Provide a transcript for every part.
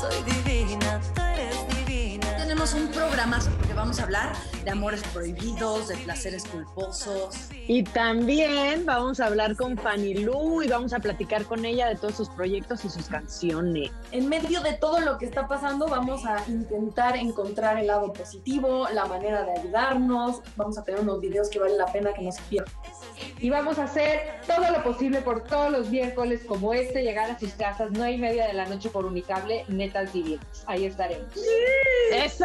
soy divina, tú eres divina. Tenemos un programa porque vamos a hablar de amores prohibidos, de placeres culposos. Y también vamos a hablar con Fanny Lu y vamos a platicar con ella de todos sus proyectos y sus canciones. En medio de todo lo que está pasando, vamos a intentar encontrar el lado positivo, la manera de ayudarnos. Vamos a tener unos videos que vale la pena que no se pierdan. Y vamos a hacer todo lo posible por todos los miércoles como este, llegar a sus casas, no hay media de la noche por Unicable, netas divinas. Ahí estaremos. ¡Eso!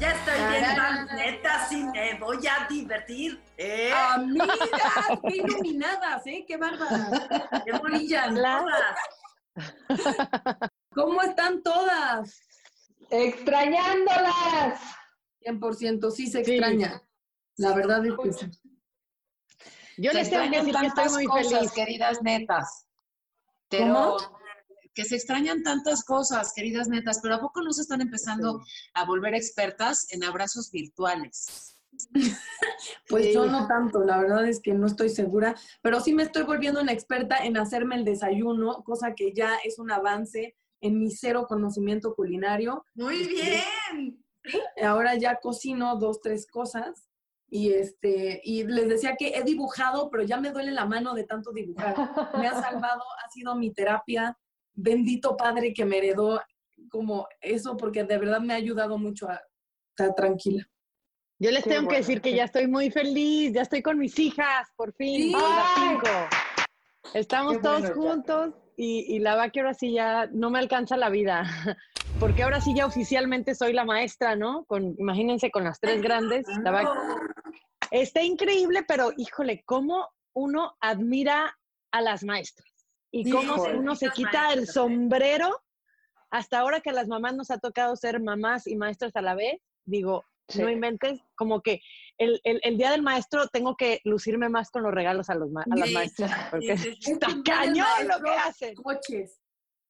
Ya estoy viendo, neta, sí me voy a divertir. ¿eh? ¡Amigas! ¡Qué iluminadas, eh! ¡Qué bárbaras! ¡Qué brillan todas! ¿Cómo están todas? ¡Extrañándolas! 100% sí se Sí. extraña. La verdad es que sí. Yo les tengo que decir que estoy tantas muy cosas, feliz. queridas netas. Pero ¿Cómo? que se extrañan tantas cosas, queridas netas, pero ¿a poco no se están empezando a volver expertas en abrazos virtuales? Pues Sí. yo no tanto, la verdad es que no estoy segura, pero sí me estoy volviendo una experta en hacerme el desayuno, cosa que ya es un avance en mi cero conocimiento culinario. Muy bien. Ahora ya cocino dos, tres cosas y este y les decía que he dibujado, pero ya me duele la mano de tanto dibujar. Me ha salvado, ha sido mi terapia. Bendito padre que me heredó como eso, porque de verdad me ha ayudado mucho a estar tranquila. Yo les Qué tengo que decir que ya estoy muy feliz, ya estoy con mis hijas, por fin, Sí. las cinco. Estamos Qué todos bueno, ya. Y, y la va que ahora sí ya no me alcanza la vida, porque ahora sí ya oficialmente soy la maestra, ¿no? Con, imagínense con las tres grandes. la va- Está increíble, pero híjole, cómo uno admira a las maestras y cómo híjole. uno se quita el maestras, ¿eh? sombrero hasta ahora que a las mamás nos ha tocado ser mamás y maestras a la vez. Digo, Sí. no inventes, como que el, el- el día del maestro tengo que lucirme más con los regalos a, los ma- a las Sí, maestras, porque sí, sí, sí. está cañón lo que hacen. coches.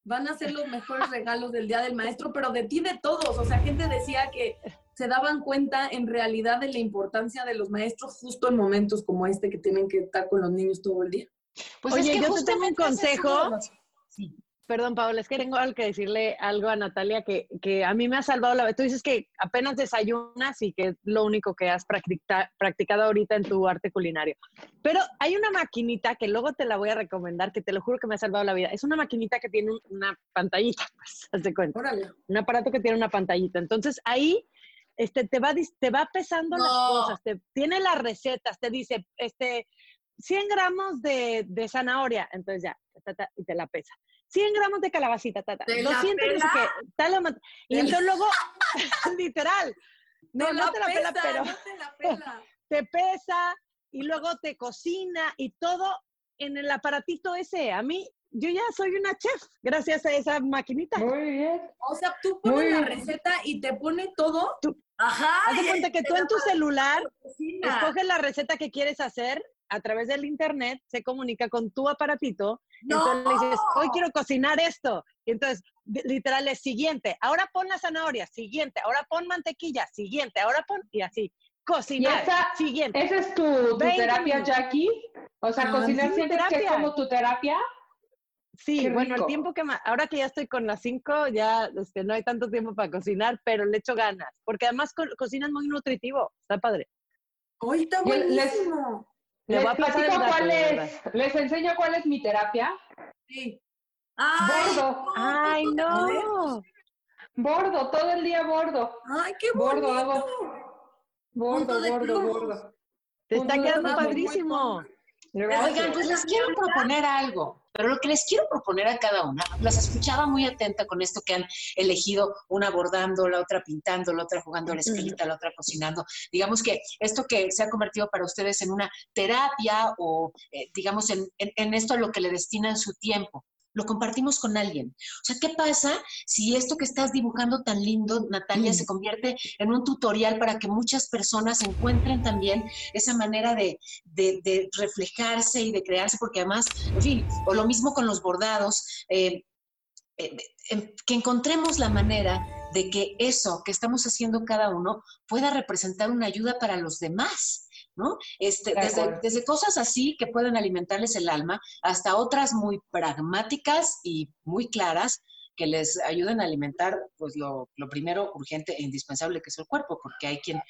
Van a ser los mejores regalos del Día del Maestro, pero de ti, de todos. O sea, gente decía que se daban cuenta en realidad de la importancia de los maestros justo en momentos como este que tienen que estar con los niños todo el día. Pues Oye, yo te tengo un consejo. Sí. Perdón, Paola, es que tengo algo que decirle algo a Natalia que, que a mí me ha salvado la vida. Tú dices que apenas desayunas y que es lo único que has practica- practicado ahorita en tu arte culinario. Pero hay una maquinita que luego te la voy a recomendar, que te lo juro que me ha salvado la vida. Es una maquinita que tiene un- una pantallita, pues, haz de cuenta. Órale. Un aparato que tiene una pantallita. Entonces ahí este, te, va, te va pesando las cosas, te, tiene las recetas, te dice, este, 100 gramos de, de zanahoria, entonces ya, ta, ta, y te la pesa. 100 gramos de calabacita, ta, ta, ¿Te la 200 no sé qué, tal y la- entonces luego, literal, no, Te no la te la pela, pero no te la pela. te pesa y luego te cocina y todo en el aparatito ese. A mí, yo ya soy una chef gracias a esa maquinita. Muy bien. O sea, tú Muy pones la bien. receta y te pone todo. Ajá. Haz de cuenta que tú en tu celular escoges la receta que quieres hacer a través del internet, se comunica con tu aparatito, ¡No! entonces le dices, hoy quiero cocinar esto. Y entonces, literal, es siguiente, ahora pon la zanahoria, siguiente, ahora pon mantequilla, siguiente, ahora pon, y así, ¿Y cocinar, esa, siguiente. esa es tu, tu 20 terapia, minutos. Jackie? O sea, Ah, cocinar sí, sientes que es terapia. como tu terapia. Sí, qué bueno, el tiempo que ma- ahora que ya estoy con las cinco, ya este, no hay tanto tiempo para cocinar, pero le echo ganas, porque además co- cocinas muy nutritivo, está padre. Hoy está les- buenísimo. Le Les voy a pasar el platico dato, cuál es, les enseño cuál es mi terapia. Sí. Ay, Bordo. Ay, no. Bordo, todo el día bordo. Ay, qué Bordo, bonito. hago. Bordo, de bordo, cruz. bordo. Te está quedando padrísimo. Oigan, pues les quiero proponer algo, pero lo que les quiero proponer a cada una, las escuchaba muy atenta con esto que han elegido, una bordando, la otra pintando, la otra jugando a la esquelita, la otra cocinando. Digamos que esto que se ha convertido para ustedes en una terapia o, eh, digamos, en, en- en esto a lo que le destinan su tiempo. Lo compartimos con alguien. O sea, ¿qué pasa si esto que estás dibujando tan lindo, Natalia, se convierte en un tutorial para que muchas personas encuentren también esa manera de, de- de reflejarse y de crearse, porque además, en fin, o lo mismo con los bordados, eh, eh, que encontremos la manera de que eso que estamos haciendo cada uno pueda representar una ayuda para los demás. ¿No? Este, De desde, cosas así que pueden alimentarles el alma hasta otras muy pragmáticas y muy claras que les ayuden a alimentar, pues lo, lo primero urgente e indispensable que es el cuerpo, porque hay quien,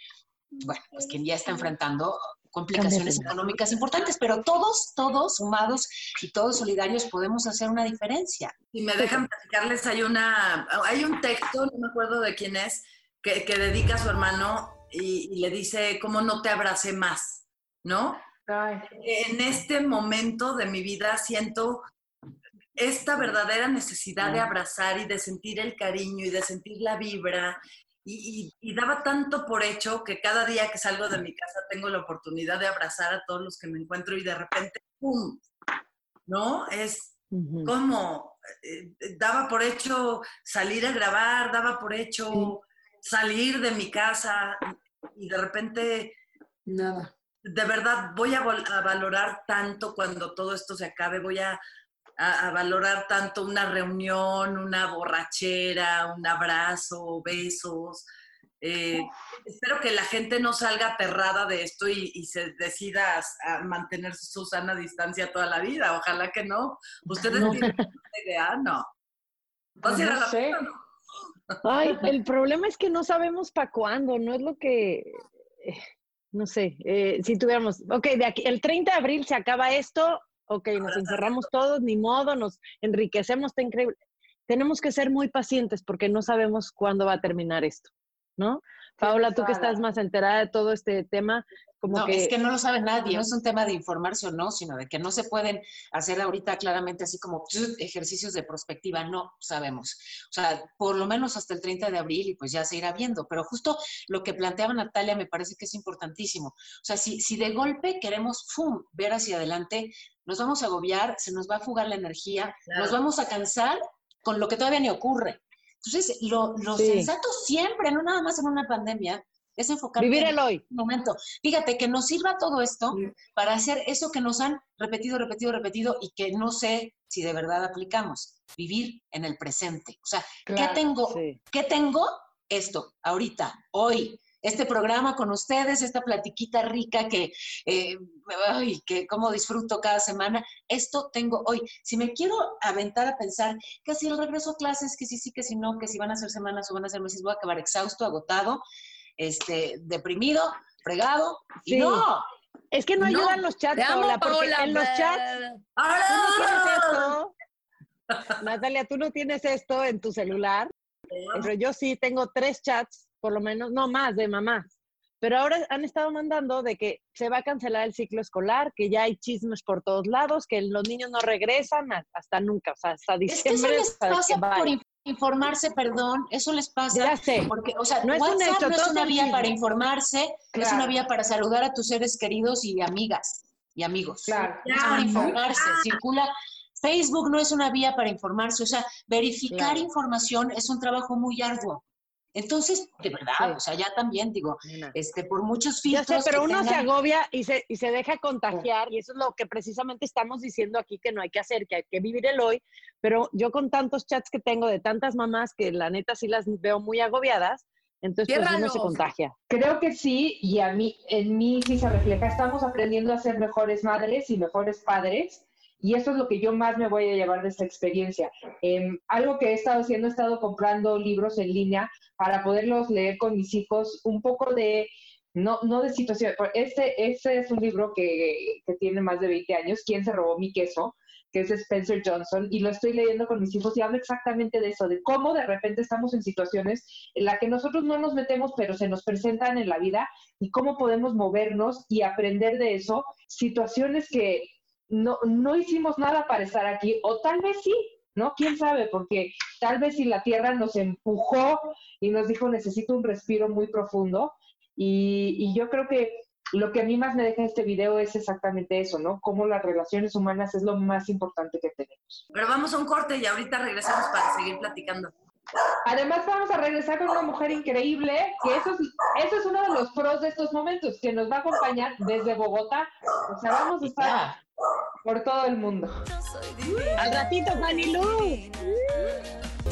bueno, pues quien ya está enfrentando complicaciones económicas importantes, pero todos, todos sumados y todos solidarios podemos hacer una diferencia. Si me dejan platicarles, hay una, hay un texto, no me acuerdo de quién es, que, que dedica a su hermano y, y le dice, ¿cómo no te abracé más? ¿No? Ay, En este momento de mi vida siento esta verdadera necesidad de abrazar y de sentir el cariño y de sentir la vibra. Y, y- y daba tanto por hecho que cada día que salgo de mi casa tengo la oportunidad de abrazar a todos los que me encuentro y de repente, ¡pum! ¿No? Es como, eh, daba por hecho salir a grabar, daba por hecho salir de mi casa y de repente Nada. de verdad voy a, valorar tanto cuando todo esto se acabe, voy a, a- a valorar tanto una reunión, una borrachera, un abrazo, besos. Eh, espero que la gente no salga aterrada de esto y, y se decida a, mantener su sana distancia toda la vida. Ojalá que no. ¿Ustedes No. tienen una idea? No. ¿Vas a ir a no la sé. no? Ay, el problema es que no sabemos para cuándo, no es lo que, eh, no sé, eh, si tuviéramos, ok, de aquí, el 30 de abril se acaba esto, ok, nos encerramos todos, ni modo, nos enriquecemos, está increíble. Tenemos que ser muy pacientes porque no sabemos cuándo va a terminar esto, ¿no? Paola, tú que estás más enterada de todo este tema, como no, que... es que no lo sabe nadie, no es un tema de informarse o no, sino de que no se pueden hacer ahorita claramente así como ¡chut! ejercicios de prospectiva, no sabemos. O sea, por lo menos hasta el 30 de abril y pues ya se irá viendo, pero justo lo que planteaba Natalia me parece que es importantísimo. O sea, si, si de golpe queremos ¡fum! ver hacia adelante, nos vamos a agobiar, se nos va a fugar la energía, Claro. nos vamos a cansar con lo que todavía ni ocurre. Entonces, lo, lo Sí. sensato siempre, no nada más en una pandemia, es enfocar Vivir el hoy. momento. Fíjate que nos sirva todo esto Sí. para hacer eso que nos han repetido, repetido, repetido y que no sé si de verdad aplicamos. Vivir en el presente. O sea, Claro, ¿qué tengo? Sí. ¿Qué tengo? Esto, ahorita, hoy. Este programa con ustedes, esta platiquita rica que, eh, ay, que como disfruto cada semana, esto tengo hoy. Si me quiero aventar a pensar que si el regreso a clases, que sí, sí, que si no, que si van a ser semanas o van a ser meses, voy a acabar exhausto, agotado, este, deprimido, fregado, y no, Es que no, No, ayudan los chats, amo, Paola, porque Paola. en los chats Tú no ¡Ahora! tienes esto. Natalia, tú no tienes esto en tu celular, pero yo sí tengo tres chats, por lo menos, no más, de mamás. Pero ahora han estado mandando de que se va a cancelar el ciclo escolar, que ya hay chismes por todos lados, que los niños no regresan hasta nunca, o sea, hasta Es que diciembre. les que por in- informarse, perdón, eso les pasa. Ya sé. Porque, o sea, No es un WhatsApp hecho, no es una vía para informarse, es Claro. una vía para saludar a tus seres queridos y amigas y amigos. Claro. No es para informarse, circula. Facebook no es una vía para informarse, o sea, verificar Claro. información es un trabajo muy arduo. Entonces, de verdad, Sí. o sea, ya también digo, este, por muchos Ya filtros. sé, pero uno se tengan- agobia y se, y se deja contagiar, y eso es lo que precisamente estamos diciendo aquí que no hay que hacer, que hay que vivir el hoy. Pero yo con tantos chats que tengo de tantas mamás que la neta sí las veo muy agobiadas, entonces pues uno se contagia. Creo que sí, y a mí, en mí sí se refleja. Estamos aprendiendo a ser mejores madres y mejores padres, y eso es lo que yo más me voy a llevar de esta experiencia. Em, algo que he estado haciendo, he estado comprando libros en línea para poderlos leer con mis hijos, un poco de, no, no de situación. Este, este es un libro que, que tiene más de 20 años, ¿Quién se robó mi queso? que es Spencer Johnson, y lo estoy leyendo con mis hijos y hablo exactamente de eso, de cómo de repente estamos en situaciones en las que nosotros no nos metemos, pero se nos presentan en la vida y cómo podemos movernos y aprender de eso, situaciones que no, no hicimos nada para estar aquí, o tal vez sí, ¿no? ¿Quién sabe? Porque tal vez si la Tierra nos empujó y nos dijo necesito un respiro muy profundo, y, y yo creo que lo que a mí más me deja este video es exactamente eso, ¿no? Cómo las relaciones humanas es lo más importante que tenemos. Pero vamos a un corte y ahorita regresamos para seguir platicando. Además vamos a regresar con una mujer increíble, que eso es, eso es uno de los pros de estos momentos, que nos va a acompañar desde Bogotá. O sea, vamos a estar Ya. Por todo el mundo. Yo soy divina. Al ratito, Fanny Lu.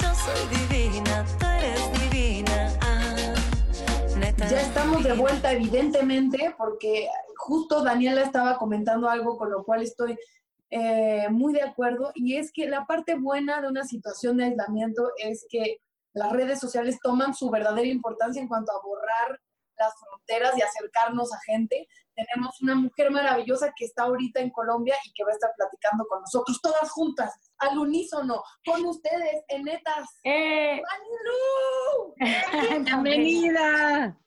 Yo soy divina, tú eres divina. Ah, neta. Ya estamos de vuelta, evidentemente, porque justo Daniela estaba comentando algo con lo cual estoy eh, muy de acuerdo y es que la parte buena de una situación de aislamiento es que las redes sociales toman su verdadera importancia en cuanto a borrar las fronteras y acercarnos a gente. Tenemos una mujer maravillosa que está ahorita en Colombia y que va a estar platicando con nosotros, todas juntas, al unísono, con ustedes, en netas. ¡Eh! ¡Marilu! Bienvenida.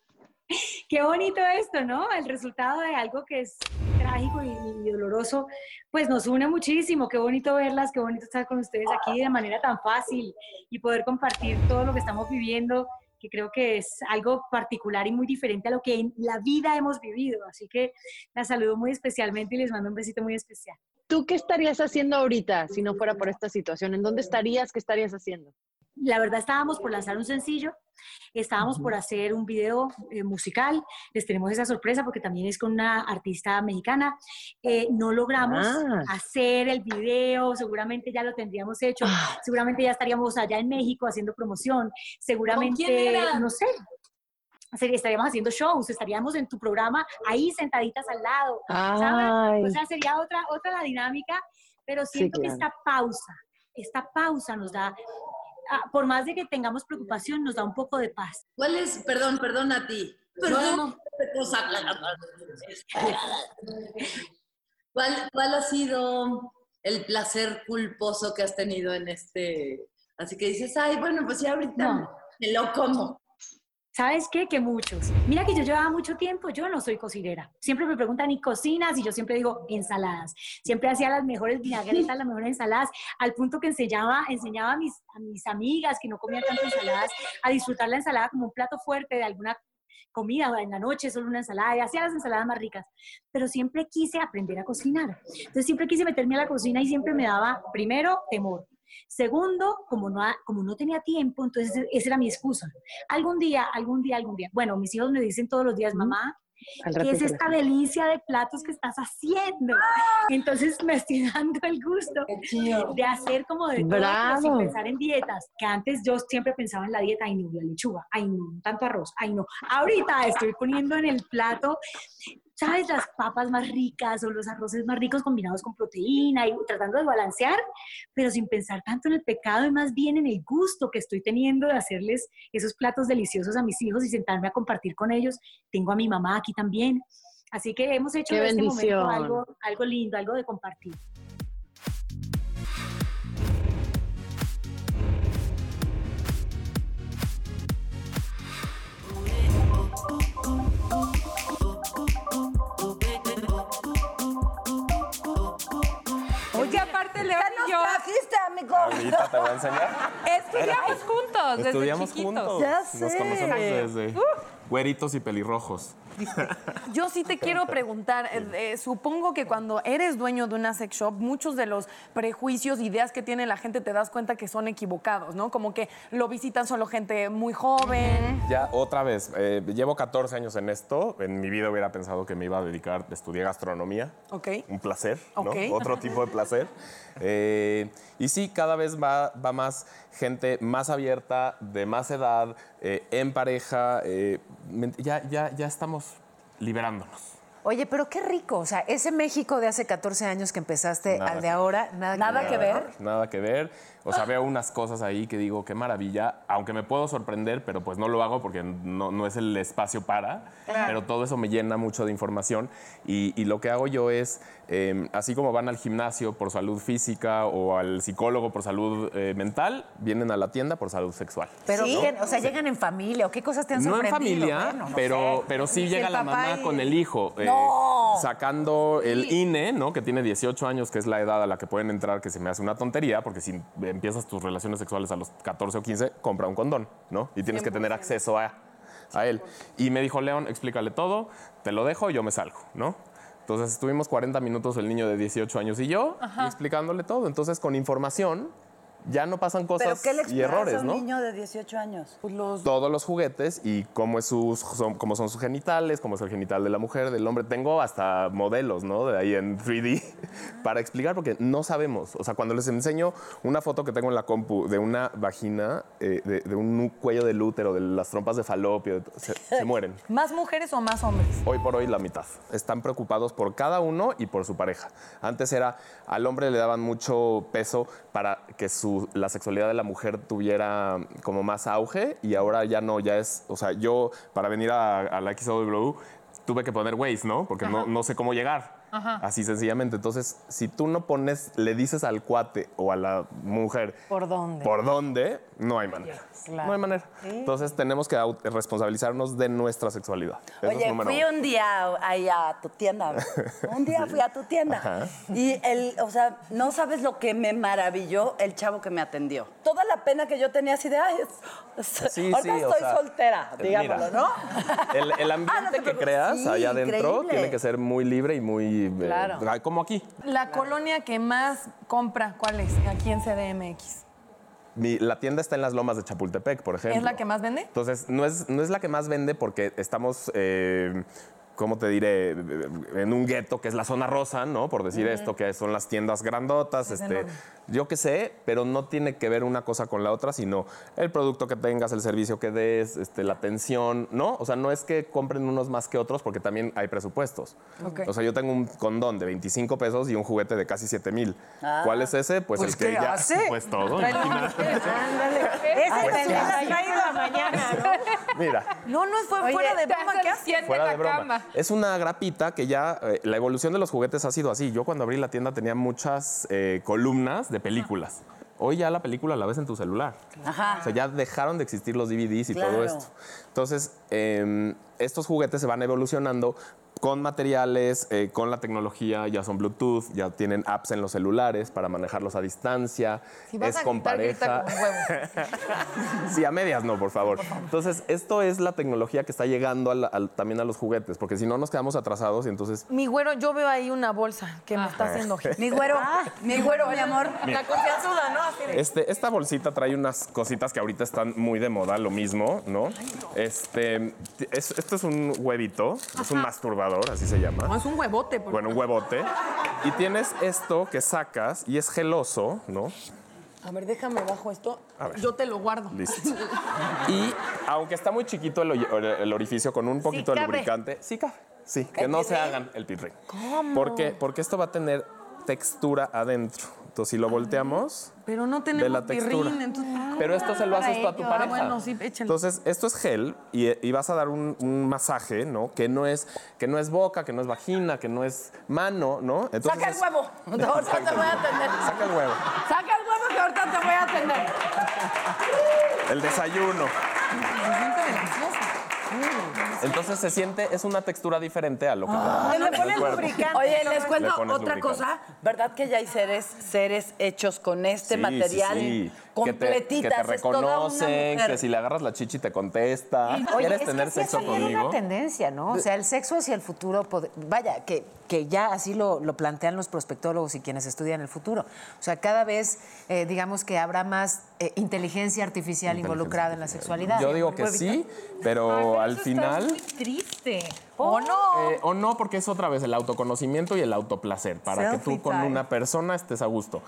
Qué bonito esto, ¿no? El resultado de algo que es trágico y doloroso, pues nos une muchísimo. Qué bonito verlas, qué bonito estar con ustedes aquí de manera tan fácil y poder compartir todo lo que estamos viviendo, que creo que es algo particular y muy diferente a lo que en la vida hemos vivido. Así que las saludo muy especialmente y les mando un besito muy especial. ¿Tú qué estarías haciendo ahorita si no fuera por esta situación? ¿En dónde estarías? ¿Qué estarías haciendo? La verdad estábamos por lanzar un sencillo, estábamos por hacer un video eh, musical, les tenemos esa sorpresa porque también es con una artista mexicana. Eh, no logramos Ah. hacer el video, seguramente ya lo tendríamos hecho, Ah. seguramente ya estaríamos allá en México haciendo promoción, seguramente, quién era? no sé. sería- Estaríamos haciendo shows, estaríamos en tu programa ahí sentaditas al lado, Ay. o sea, sería otra, otra la dinámica, pero Sí, siento que claro. esta pausa, esta pausa nos da, por más de que tengamos preocupación, nos da un poco de paz. ¿Cuál es, perdón, perdón a ti? No, no. ¿Cuál, ¿Cuál ha sido el placer culposo que has tenido en este? Así que dices, ay, bueno, pues ya ahorita No. me lo como. ¿Sabes qué? Que muchos. Mira que yo llevaba mucho tiempo, yo no soy cocinera. Siempre me preguntan, ¿y cocinas? Y yo siempre digo, ensaladas. Siempre hacía las mejores vinagretas, las mejores ensaladas, al punto que enseñaba, enseñaba a, mis, a mis amigas que no comían tanto ensaladas a disfrutar la ensalada como un plato fuerte de alguna comida en la noche, solo una ensalada, y hacía las ensaladas más ricas. Pero siempre quise aprender a cocinar. Entonces siempre quise meterme a la cocina y siempre me daba, primero, temor. Segundo, como no, como no tenía tiempo, entonces esa era mi excusa. Algún día, algún día, algún día. Bueno, mis hijos me dicen todos los días, mamá, ¿qué es esta delicia de platos que estás haciendo? Entonces me estoy dando el gusto de hacer como de todo, sin pensar en dietas. Que antes yo siempre pensaba en la dieta, ay no, la lechuga, ay no, tanto arroz, ay no. Ahorita estoy poniendo en el plato, ¿sabes? Las papas más ricas o los arroces más ricos combinados con proteína y tratando de balancear, pero sin pensar tanto en el pecado y más bien en el gusto que estoy teniendo de hacerles esos platos deliciosos a mis hijos y sentarme a compartir con ellos. Tengo a mi mamá aquí también. Así que hemos hecho ¡Qué de este momento algo, algo lindo, algo de compartir. Y yo trajiste, amigo? Ahorita te voy a enseñar. estudiamos juntos desde Estudiamos chiquitos. juntos. Ya Nos sé. conocemos desde güeritos y pelirrojos. Yo sí te quiero preguntar, eh, eh, supongo que cuando eres dueño de una sex shop, muchos de los prejuicios, ideas que tiene la gente, te das cuenta que son equivocados, ¿no? Como que lo visitan solo gente muy joven. Ya, otra vez, eh, llevo 14 años en esto. En mi vida hubiera pensado que me iba a dedicar, estudié gastronomía. Ok. Un placer, ¿no? Otro tipo de placer. Y sí, cada vez va, va más gente más abierta, de más edad, en pareja. ya, ya, ya estamos liberándonos. Oye, pero qué rico. O sea, ese México de hace 14 años que empezaste Nada al de ahora, nada, Nada que ver. Nada que ver. O sea, veo unas cosas ahí que digo, qué maravilla, aunque me puedo sorprender, pero pues no lo hago porque no, no es el espacio para, pero todo eso me llena mucho de información y, y lo que hago yo es, eh, así como van al gimnasio por salud física o al psicólogo por salud eh, mental, vienen a la tienda por salud sexual. Pero, ¿no? ¿quién? o sea, llegan en familia o qué cosas te han No en sorprendido. familia, Bueno, no pero, sé. pero sí llega la mamá y- con el hijo, eh, ¡No! sacando el INE, ¿no? que tiene 18 años, que es la edad a la que pueden entrar, que se me hace una tontería, porque si empiezas tus relaciones sexuales a los 14 o 15, compra un condón, ¿no? Y tienes que tener acceso a, a él. Y me dijo, León, explícale todo, te lo dejo, yo me salgo, ¿no? Entonces estuvimos 40 minutos el niño de 18 años y yo y explicándole todo. Entonces con información ya no pasan ¿Pero cosas qué le y errores, a un ¿no? niño de 18 años? Todos los juguetes y cómo, es sus, son, cómo son sus genitales, cómo es el genital de la mujer, del hombre. Tengo hasta modelos, ¿no? De ahí en 3D para explicar porque no sabemos. O sea, cuando les enseño una foto que tengo en la compu de una vagina, eh, de, de un cuello del útero, de las trompas de falopio, se, se mueren. ¿Más mujeres o más hombres? Hoy por hoy la mitad. Están preocupados por cada uno y por su pareja. Antes era, al hombre le daban mucho peso para que su, la sexualidad de la mujer tuviera como más auge y ahora ya no, ya es, o sea, yo para venir a, a la XW tuve que poner Waze, ¿no? Porque no, no sé cómo llegar. Ajá. Así sencillamente. Entonces, si tú no pones, le dices al cuate o a la mujer ¿Por dónde? por dónde, no hay manera. Claro. No hay manera. Entonces, tenemos que responsabilizarnos de nuestra sexualidad. Eso Oye, fui uno. un día ahí a tu tienda. Un día fui a tu tienda. Ajá. Y el, o sea, no sabes lo que me maravilló el chavo que me atendió. Toda la pena que yo tenía así de, ay, es- Sí, ahorita sí, o estoy sea, soltera, mira, digámoslo, ¿no? El, el ambiente Ah, no te que creas Sí, allá adentro increíble. tiene que ser muy libre y muy. Eh, Claro. ay, como aquí. La colonia que más compra, ¿cuál es? Aquí en CDMX. Mi- la tienda está en las lomas de Chapultepec, por ejemplo. ¿Es la que más vende? Entonces, no es, no es la que más vende porque estamos, eh, ¿cómo te diré? En un gueto que es la zona rosa, ¿no? Por decir esto, que son las tiendas grandotas. Es este, enorme. yo qué sé, pero no tiene que ver una cosa con la otra, sino el producto que tengas, el servicio que des, este, la atención, ¿no? O sea, no es que compren unos más que otros porque también hay presupuestos. O sea, yo tengo un condón de 25 pesos y un juguete de casi 7 mil. Ah. ¿Cuál es ese? Pues, Pues, el que ¿qué ya... hace? Pues todo. Ese te lo has traído a mañana, ¿no? Mira. No, no fue Oye, fuera de broma. ¿Qué haces? Fuera la de broma. Es una grapita que ya, eh, la evolución de los juguetes ha sido así. Yo cuando abrí la tienda tenía muchas eh, columnas de películas. Hoy ya la película la ves en tu celular. Ajá. O sea, ya dejaron de existir los DVDs y todo esto. Entonces, eh, estos juguetes se van evolucionando con materiales, eh, con la tecnología, ya son Bluetooth, ya tienen apps en los celulares para manejarlos a distancia, Si vas es a con gritar, pareja. Sí, a medias no, por favor. Entonces, esto es la tecnología que está llegando a la- al- también a los juguetes, porque si no nos quedamos atrasados y entonces Mi güero, yo veo ahí una bolsa que me está haciendo. Mi güero, mi güero, mi amor. La confianzuda, ¿no? Así de- Este, esta bolsita trae unas cositas que ahorita están muy de moda, lo mismo, ¿no? Este, es- esto es un huevito, es un masturbador, así se llama. No, es un huevote. por Bueno, un huevote. Y tienes esto que sacas y es geloso, ¿no? A ver, déjame bajo esto. A ver. Yo te lo guardo. Listo. Y aunque está muy chiquito el, orificio con un poquito de lubricante, sí cabe. Sí, que no se hagan el pitring. ¿Cómo? ¿Por qué? Porque esto va a tener textura adentro. Entonces, si lo volteamos, Pero no de tenemos la textura. pirrín, entonces... Pero esto se lo haces tú a tu pareja. Ah, bueno, sí. Entonces, esto es gel y, y vas a dar un, un masaje, ¿no? Que no, es, que no es boca, que no es vagina, que no es mano, ¿no? Entonces Saca el huevo. Ahorita te voy a atender. Saca el huevo. Saca el huevo que ahorita te voy a atender. El desayuno. Se siente delicioso. Entonces se siente, es una textura diferente a lo que Ah, pones lubricante. Oye, les cuento otra lubricante. cosa. ¿Verdad que ya hay seres, seres hechos con este Sí, material? sí, sí. Completitas. Que te, que es reconocen, que si le agarras la chichi te contesta. Oye, ¿Quieres es que tener sí sexo es conmigo? una tendencia, ¿no? O sea, el sexo hacia el futuro, pod- vaya, que, que ya así lo, lo plantean los prospectólogos y quienes estudian el futuro. O sea, cada vez, eh, digamos que habrá más eh, inteligencia artificial involucrada en la sexualidad. Yo digo que sí, pero al final... muy triste. ¿O no? Eh, o no, porque es otra vez el autoconocimiento y el autoplacer, para que tú con time. una persona estés a gusto.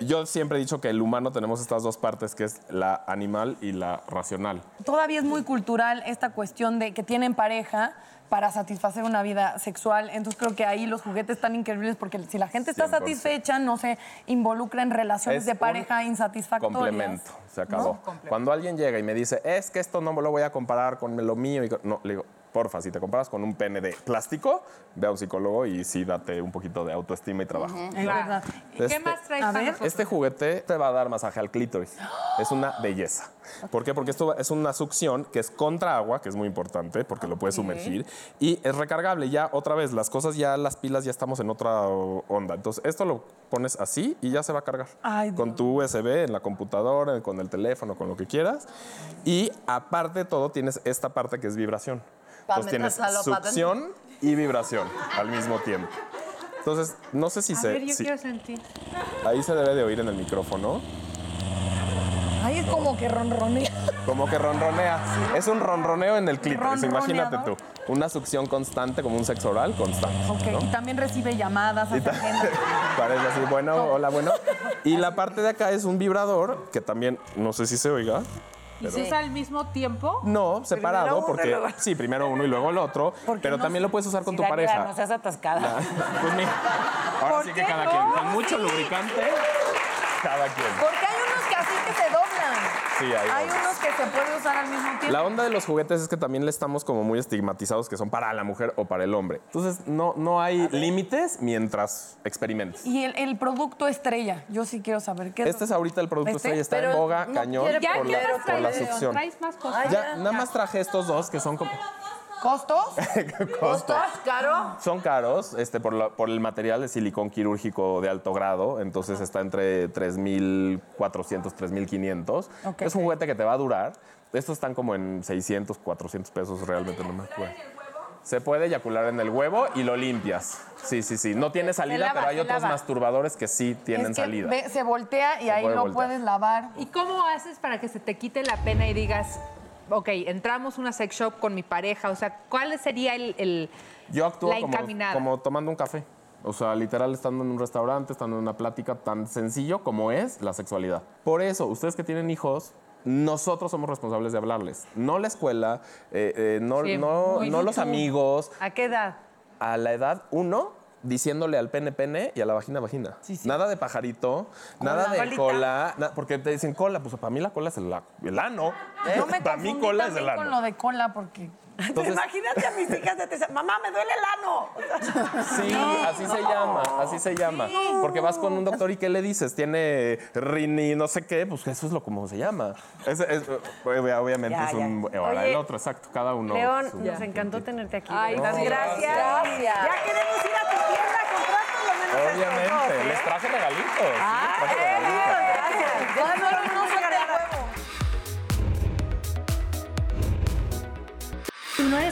Yo siempre he dicho que el humano tenemos estas dos partes, que es la animal y la racional. Todavía es muy cultural esta cuestión de que tienen pareja para satisfacer una vida sexual. Entonces creo que ahí los juguetes están increíbles porque si la gente está 100%. satisfecha, no se involucra en relaciones Es de pareja insatisfactorias. Complemento, se acabó. No. Cuando alguien llega y me dice, es que esto no me lo voy a comparar con lo mío, y con-". no, le digo, porfa, si te comparas con un pene de plástico, ve a un psicólogo y sí date un poquito de autoestima y trabajo. Es verdad. ¿Qué Este- más traes A ver. Este juguete te va a dar masaje al clítoris. Es una belleza. ¿Por qué? Porque esto es una succión que es contra agua, que es muy importante porque lo puedes sumergir, y es recargable. Ya otra vez, las cosas ya, las pilas ya estamos en otra onda. Entonces, esto lo pones así y ya se va a cargar. Ay, con tu USB en la computadora, con el teléfono, con lo que quieras. Y aparte de todo, tienes esta parte que es vibración. Entonces tienes pa' dentro. succión y vibración al mismo tiempo. Entonces, no sé si A se... ver, yo si- quiero sentir. Ahí se debe de oír en el micrófono. Ay, es como que ronronea. Como que ronronea. Es un ronroneo en el clítoris, imagínate tú. Una succión constante, como un sexo oral constante. Ok, ¿no? y también recibe llamadas, agenda. Parece así, bueno, hola, bueno. Y la parte de acá es un vibrador, que también, no sé si se oiga. ¿Y se usa al mismo tiempo? No, separado, uno, porque luego- sí, primero uno y luego el otro, pero no? también lo puedes usar con tu pareja. No seas atascada. Pues mira, ahora sí que cada quien, con mucho lubricante, cada quien. Porque hay unos que así que se doblan. Sí, hay unos que se puede usar al mismo tiempo. La onda de los juguetes es que también le estamos como muy estigmatizados que son para la mujer o para el hombre. Entonces, no, no hay límites mientras experimentes. Y el, el producto estrella, yo sí quiero saber qué Este es ahorita el producto ¿Este? estrella, está en boga, no cañón, quiere por la, poner por la succión. ¿Traes más cosas? Ya, nada más traje estos dos que son como... ¿Costos? Costos. caro? Son caros este, por, la- por el material de silicón quirúrgico de alto grado, entonces está entre 3.400, 3.500. Ok. Es un juguete que te va a durar. Estos están como en 600, 400 pesos realmente, no me acuerdo. Se puede eyacular en el huevo y lo limpias. Sí, sí, sí. No tiene salida, lava, pero hay otros lava. masturbadores que sí tienen Es que salida. ve- se voltea y Se ahí puede voltear. puedes lavar. ¿Y cómo haces para que se te quite la pena y digas, ok, entramos a una sex shop con mi pareja? O sea, ¿cuál sería el... el- Yo actúo la como, encaminada? como tomando un café. O sea, literal, estando en un restaurante, estando en una plática tan sencillo como es la sexualidad. Por eso, ustedes que tienen hijos, nosotros somos responsables de hablarles. No la escuela, eh, eh, no, Sí, no, no los amigos. ¿A qué edad? A la edad uno, diciéndole al pene pene y a la vagina vagina. Nada de pajarito, nada de cola, na- porque te dicen cola, pues para mí la cola es el, ano. Me para mí cola es el también con lo ano. de cola porque... Entonces- Imagínate a mis hijas de dicen, mamá, me duele el ano. Sí, así se llama, así se llama. Porque vas con un doctor y ¿qué le dices? Tiene rini, no sé qué, pues eso es lo como se llama. Es- es- obviamente Ya, es un... ya. Ahora Oye, el otro, exacto, cada uno. León, su- nos encantó tenerte aquí. Ay, sí. gracias. Gracias. Ya queremos ir a tu tienda a comprar por lo menos Obviamente, ¿eh? les traje regalitos. sí, Ah,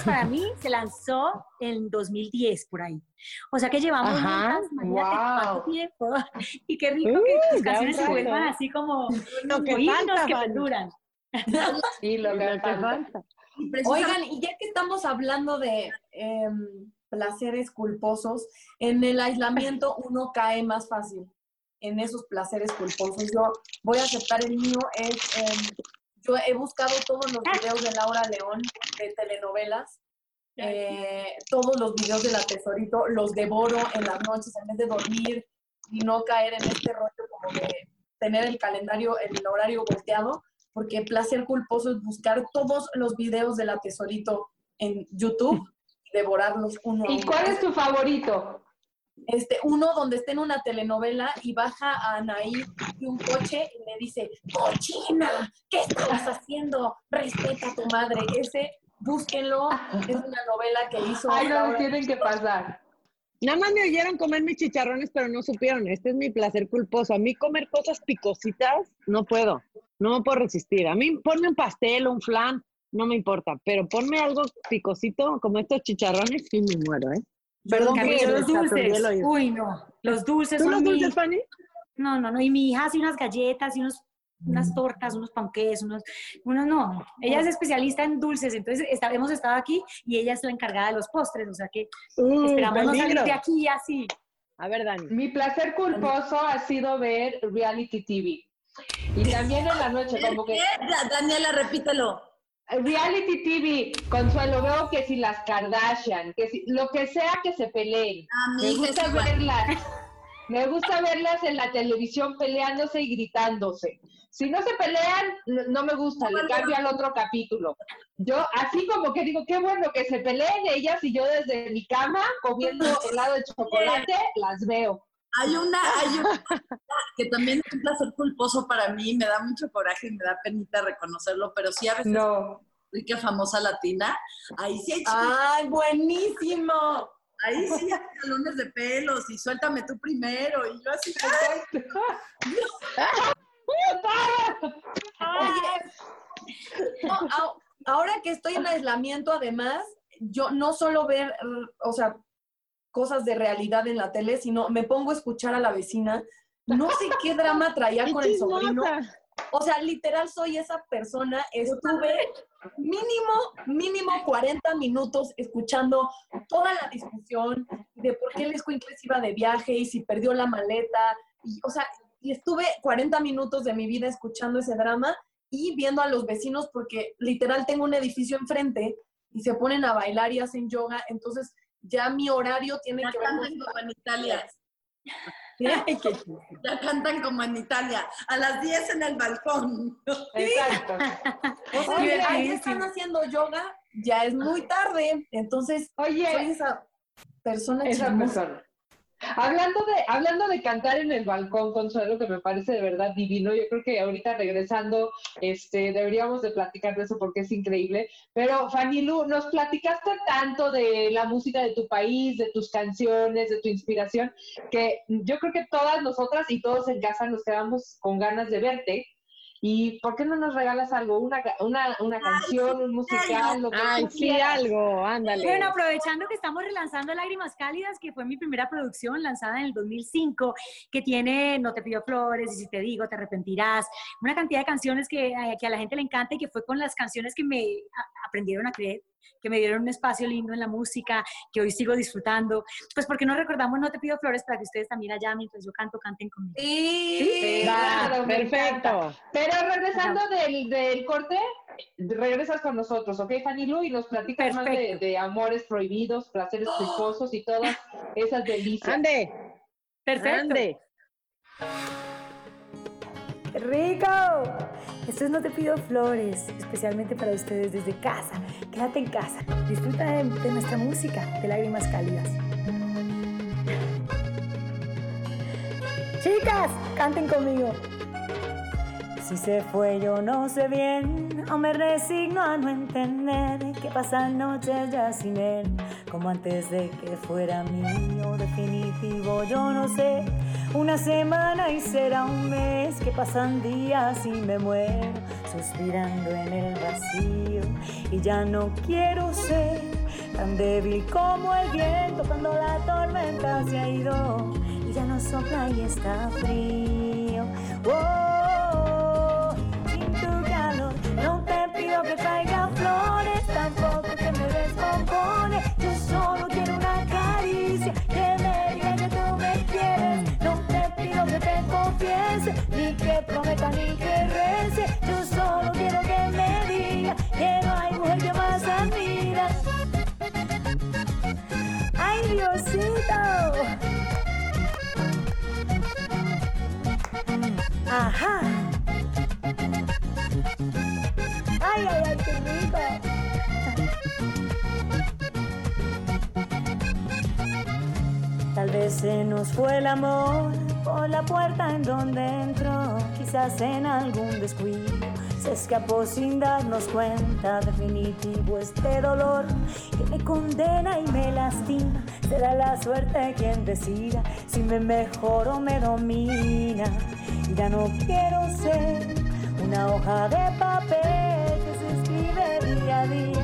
Para mí se lanzó en 2010 por ahí. O sea que llevamos Ajá, juntas, imagínate wow. cuánto tiempo. Y qué rico Uh, que tus canciones se vuelvan así como Lo que falta, que perduran. Y lo que falta. Oigan, y ya que estamos hablando de em, placeres culposos, en el aislamiento uno cae más fácil en esos placeres culposos. Yo voy a aceptar el mío, es, em, yo he buscado todos los videos de Laura León de telenovelas, eh, todos los videos de la Tesorito, los devoro en las noches en vez de dormir y no caer en este rollo como de tener el calendario, el horario volteado, porque placer culposo es buscar todos los videos de la Tesorito en YouTube y devorarlos uno a ¿Y uno. cuál es tu favorito? Este, uno donde está en una telenovela y baja a Anaí de un coche y le dice, ¡Cochina! ¿Qué estabas haciendo? Respeta a tu madre. Ese, búsquenlo, es una novela que hizo Ay, no, tienen que pasar. Nada más me oyeron comer mis chicharrones, pero no supieron. Este es mi placer culposo. A mí comer cosas picositas, no puedo. No me puedo resistir. A mí ponme un pastel o un flan, no me importa. Pero ponme algo picosito, como estos chicharrones, sí me muero, ¿eh? Perdón que los dulces. Uy, no. Los dulces ¿Tú son los mi- dulces, Fanny? No, no, no. Y mi hija hace unas galletas y unos, unas tortas, unos panqués, unos, unos no. Ella es especialista en dulces, entonces está- hemos estado aquí y ella es la encargada de los postres, o sea que Uh, esperamos no salir de aquí así. A ver, Dani. Mi placer culposo ha sido ver reality TV. Y también en la noche, como que Daniela, repítelo. Reality TV, Consuelo, veo que si las Kardashian, que si lo que sea que se peleen. Ah, Me gusta verlas. Me gusta verlas en la televisión peleándose y gritándose. Si no se pelean, no, no me gusta, le cambio al otro capítulo. Yo así como que digo, qué bueno que se peleen ellas y yo desde mi cama comiendo helado de chocolate las veo. Hay una, hay una que también es un placer culposo para mí, me da mucho coraje y me da penita reconocerlo, pero sí a veces No. rica famosa latina, ahí sí hay ¡Ay, buenísimo! Ahí sí hay jalones de pelos y suéltame tú primero. Y yo así. Oye, no, ahora que estoy en aislamiento, además, yo no solo ver, o sea, cosas de realidad en la tele, sino me pongo a escuchar a la vecina. No sé qué drama traía ¡Qué con el sobrino. O sea, literal soy esa persona. Estuve mínimo, mínimo 40 minutos escuchando toda la discusión de por qué el escuincle se iba de viaje y si perdió la maleta. Y, o sea, y estuve 40 minutos de mi vida escuchando ese drama y viendo a los vecinos porque literal tengo un edificio enfrente y se ponen a bailar y hacen yoga. Entonces ya mi horario tiene Ya que ver cantan como en Italia. Qué Ya cantan como en Italia. A las 10 en el balcón. Exacto. O sea, Oye, ahí sí. están haciendo yoga, ya es muy tarde, entonces Oye, soy esa persona esa chismosa. persona. Hablando de, hablando de cantar en el balcón, Consuelo, que me parece de verdad divino, yo creo que ahorita regresando, este, deberíamos de platicar de eso porque es increíble. Pero, Fanny Lu, nos platicaste tanto de la música de tu país, de tus canciones, de tu inspiración, que yo creo que todas nosotras y todos en casa nos quedamos con ganas de verte. ¿Y por qué no nos regalas algo? Una, ca- una, una canción, un musical, lo que Ay, tú sí, quieras. algo, ándale. Bueno, aprovechando que estamos relanzando Lágrimas Cálidas, que fue mi primera producción lanzada en el 2005, que tiene No te pido flores, y si te digo, te arrepentirás, una cantidad de canciones que, eh, que a la gente le encanta y que fue con las canciones que me aprendieron a creer que me dieron un espacio lindo en la música, que hoy sigo disfrutando. Pues, ¿por qué no recordamos No te pido flores para que ustedes también allá, mientras yo canto, canten conmigo? Sí, claro, perfecto. Pero regresando del, del corte, regresas con nosotros, ¿ok, Fanny Lu? Y nos platicas más de, de amores prohibidos, placeres culposos y todas esas delicias. Ande, Perfecto. ande. ¡Qué rico! Esto es No Te Pido Flores, especialmente para ustedes desde casa. Quédate en casa, disfruta de, de nuestra música, de lágrimas cálidas. Chicas, canten conmigo. Si se fue yo no sé bien, o me resigno a no entender que pasan noches ya sin él, como antes de que fuera mío definitivo, yo no sé. Una semana y será un mes que pasan días y me muero suspirando en el vacío y ya no quiero ser tan débil como el viento cuando la tormenta se ha ido y ya no sopla y está frío. Oh, sin tu calor no te pido que traiga flores, tampoco Ajá. Ay, ay, ay, qué rico. Tal vez se nos fue el amor por la puerta en donde entró, quizás en algún descuido. Se escapó sin darnos cuenta, definitivo este dolor que me condena y me lastima. Será la suerte quien decida si me mejora o me domina. Ya no quiero ser una hoja de papel que se escribe día a día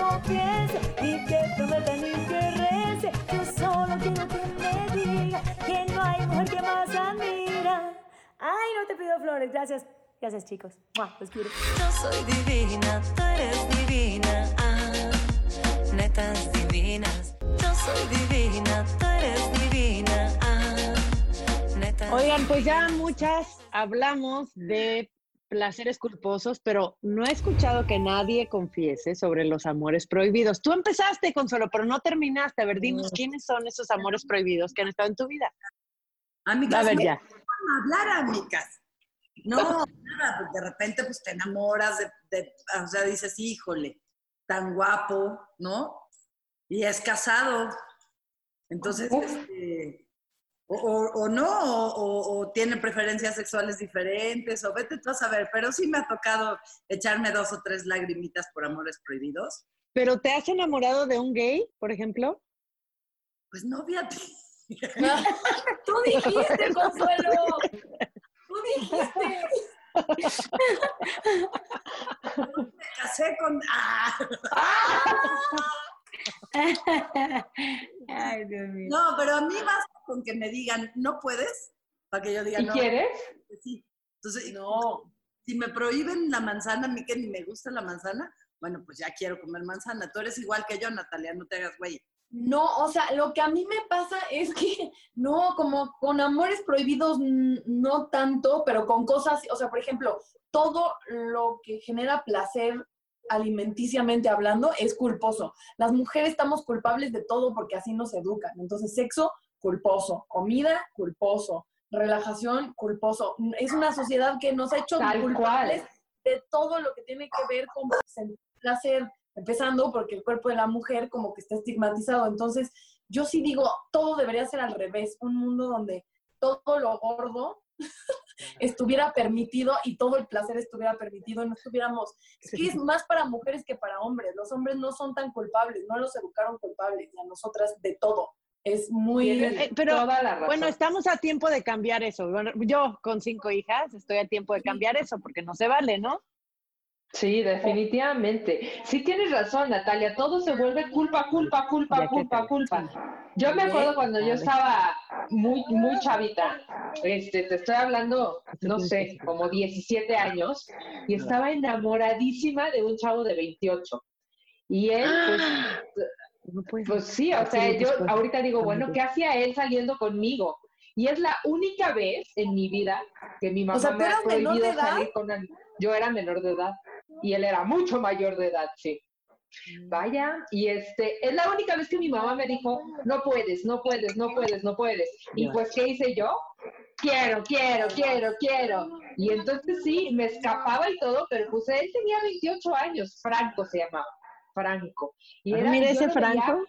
confiese, ni que prometa ni que rece. Yo solo quiero que me diga que no hay mujer que más admira. Ay, no te pido flores, gracias. Gracias, chicos. Mua, Los quiero. Yo soy divina, tú eres divina. Ah, netas divinas. Yo soy divina, tú eres divina. Ah, netas Oigan, pues ya muchas hablamos de placeres culposos, pero no he escuchado que nadie confiese sobre los amores prohibidos. Tú empezaste, Consuelo, pero no terminaste. A ver, dinos quiénes son esos amores prohibidos que han estado en tu vida. Amigas, A ver, ya. hablar, amigas. No, nada, porque de repente pues te enamoras de, de- o sea, dices, híjole, tan guapo, ¿no? Y es casado. Entonces, este, o, o- o no, o, o- o tiene preferencias sexuales diferentes, o vete tú a saber, pero sí me ha tocado echarme dos o tres lagrimitas por amores prohibidos. ¿Pero te has enamorado de un gay, por ejemplo? Pues no, fíjate. Tú dijiste, Consuelo. Tú dijiste. Me casé con... ¡Ah! Ay, Dios mío. No, pero a mí basta con que me digan, no puedes, para que yo diga, ¿Y no. quieres? Sí. Entonces, no. Si me prohíben la manzana, a mí que ni me gusta la manzana, bueno, pues ya quiero comer manzana. Tú eres igual que yo, Natalia, no te hagas güey. No, o sea, lo que a mí me pasa es que no, como con amores prohibidos no tanto, pero con cosas, o sea, por ejemplo, todo lo que genera placer alimenticiamente hablando es culposo. Las mujeres estamos culpables de todo porque así nos educan. Entonces, sexo, culposo. Comida, culposo. Relajación, culposo. Es una sociedad que nos ha hecho Tal culpables cual. de todo lo que tiene que ver con placer, empezando porque el cuerpo de la mujer como que está estigmatizado. Entonces, yo sí digo, todo debería ser al revés, un mundo donde todo lo gordo estuviera permitido y todo el placer estuviera permitido y no estuviéramos... Es que es más para mujeres que para hombres. Los hombres no son tan culpables, no los educaron culpables, y a nosotras de todo. Es muy... Eh, pero toda la razón. bueno, estamos a tiempo de cambiar eso. Bueno, yo con cinco hijas estoy a tiempo de cambiar eso porque no se vale, ¿no? Sí, definitivamente. Sí tienes razón, Natalia. Todo se vuelve culpa, culpa, culpa, culpa, te- culpa. Yo me acuerdo cuando yo estaba muy, muy chavita, este, te estoy hablando, no sé, como 17 años, y estaba enamoradísima de un chavo de 28. Y él, pues, pues sí, o sea, yo ahorita digo, bueno, ¿qué hacía él saliendo conmigo? Y es la única vez en mi vida que mi mamá sea, me ¿tú ha eras menor de prohibido edad? salir con él. Yo era menor de edad y él era mucho mayor de edad, sí. Vaya, y este, es la única vez que mi mamá me dijo, no puedes, no puedes, no puedes, no puedes. Y pues, ¿qué hice yo? Quiero, quiero, quiero, quiero. Y entonces sí, me escapaba y todo, pero pues él tenía 28 años, Franco se llamaba, Franco. Y era, mira ese veía- Franco.